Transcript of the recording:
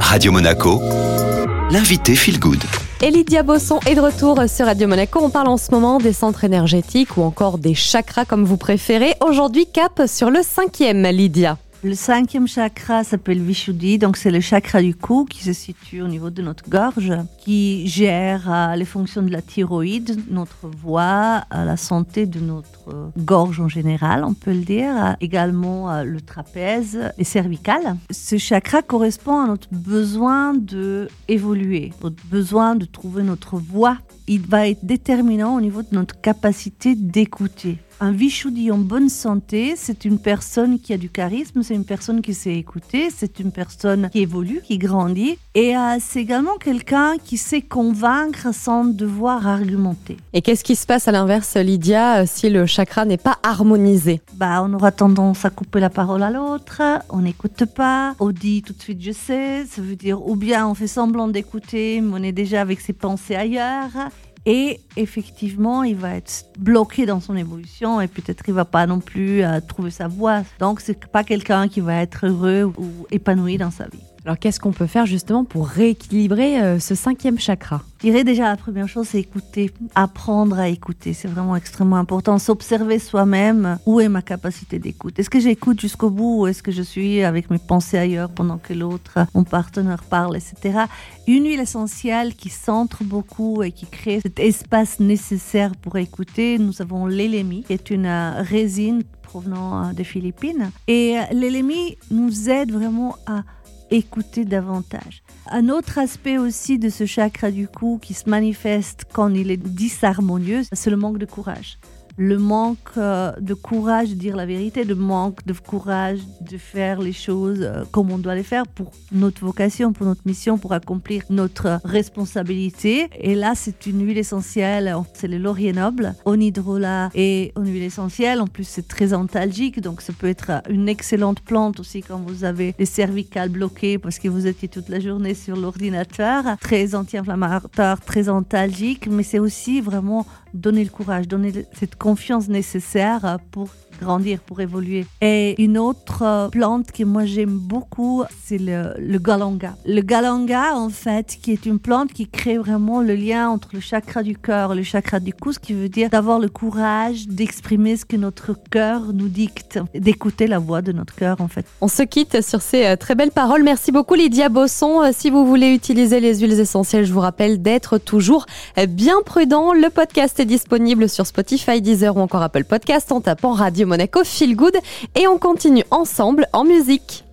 Radio Monaco, l'invité Feel Good. Et Lydia Bosson est de retour sur Radio Monaco. On parle en ce moment des centres énergétiques ou encore des chakras comme vous préférez. Aujourd'hui, cap sur le cinquième, Lydia. Le cinquième chakra s'appelle Vishuddhi, donc c'est le chakra du cou qui se situe au niveau de notre gorge, qui gère euh, les fonctions de la thyroïde, notre voix, euh, la santé de notre gorge en général, on peut le dire, également euh, le trapèze et cervical. Ce chakra correspond à notre besoin de évoluer, notre besoin de trouver notre voix. Il va être déterminant au niveau de notre capacité d'écouter. Un Vishuddhi en bonne santé, c'est une personne qui a du charisme, c'est une personne qui sait écouter, c'est une personne qui évolue, qui grandit. Et euh, c'est également quelqu'un qui sait convaincre sans devoir argumenter. Et qu'est-ce qui se passe à l'inverse, Lydia, euh, si le chakra n'est pas harmonisé? Bah, On aura tendance à couper la parole à l'autre, on n'écoute pas, on dit tout de suite je sais, ça veut dire ou bien on fait semblant d'écouter, mais on est déjà avec ses pensées ailleurs. Et effectivement, il va être bloqué dans son évolution et peut-être il va pas non plus euh, trouver sa voie. Donc, c'est pas quelqu'un qui va être heureux ou épanoui dans sa vie. Alors qu'est-ce qu'on peut faire justement pour rééquilibrer euh, ce cinquième chakra? Je dirais déjà la première chose, c'est écouter, apprendre à écouter. C'est vraiment extrêmement important. S'observer soi-même. Où est ma capacité d'écoute? Est-ce que j'écoute jusqu'au bout ou est-ce que je suis avec mes pensées ailleurs pendant que l'autre, mon partenaire parle, etc. Une huile essentielle qui centre beaucoup et qui crée cet espace nécessaire pour écouter. Nous avons l'élémie, qui est une euh, résine provenant euh, des Philippines. Et l'élémie nous aide vraiment à écouter davantage. Un autre aspect aussi de ce chakra du cou qui se manifeste quand il est disharmonieux, c'est le manque de courage le manque euh, de courage de dire la vérité, le manque de courage de faire les choses euh, comme on doit les faire pour notre vocation, pour notre mission, pour accomplir notre responsabilité. Et là, c'est une huile essentielle, c'est le laurier noble, onidrola et une huile essentielle. En plus, c'est très antalgique, donc ça peut être une excellente plante aussi quand vous avez les cervicales bloquées parce que vous étiez toute la journée sur l'ordinateur. Très anti-inflammatoire, très antalgique, mais c'est aussi vraiment donner le courage, donner cette confiance nécessaire pour grandir, pour évoluer. Et une autre euh, plante que moi j'aime beaucoup, c'est le, galanga. Le galanga, en fait, qui est une plante qui crée vraiment le lien entre le chakra du cœur et le chakra du cou, ce qui veut dire d'avoir le courage d'exprimer ce que notre cœur nous dicte, d'écouter la voix de notre cœur, en fait. On se quitte sur ces euh, très belles paroles. Merci beaucoup, Lydia Bosson. Euh, si vous voulez utiliser les huiles essentielles, je vous rappelle d'être toujours bien prudent. Le podcast est disponible sur Spotify, Deezer ou encore Apple Podcast en tapant Radio Monaco Feel Good et on continue ensemble en musique.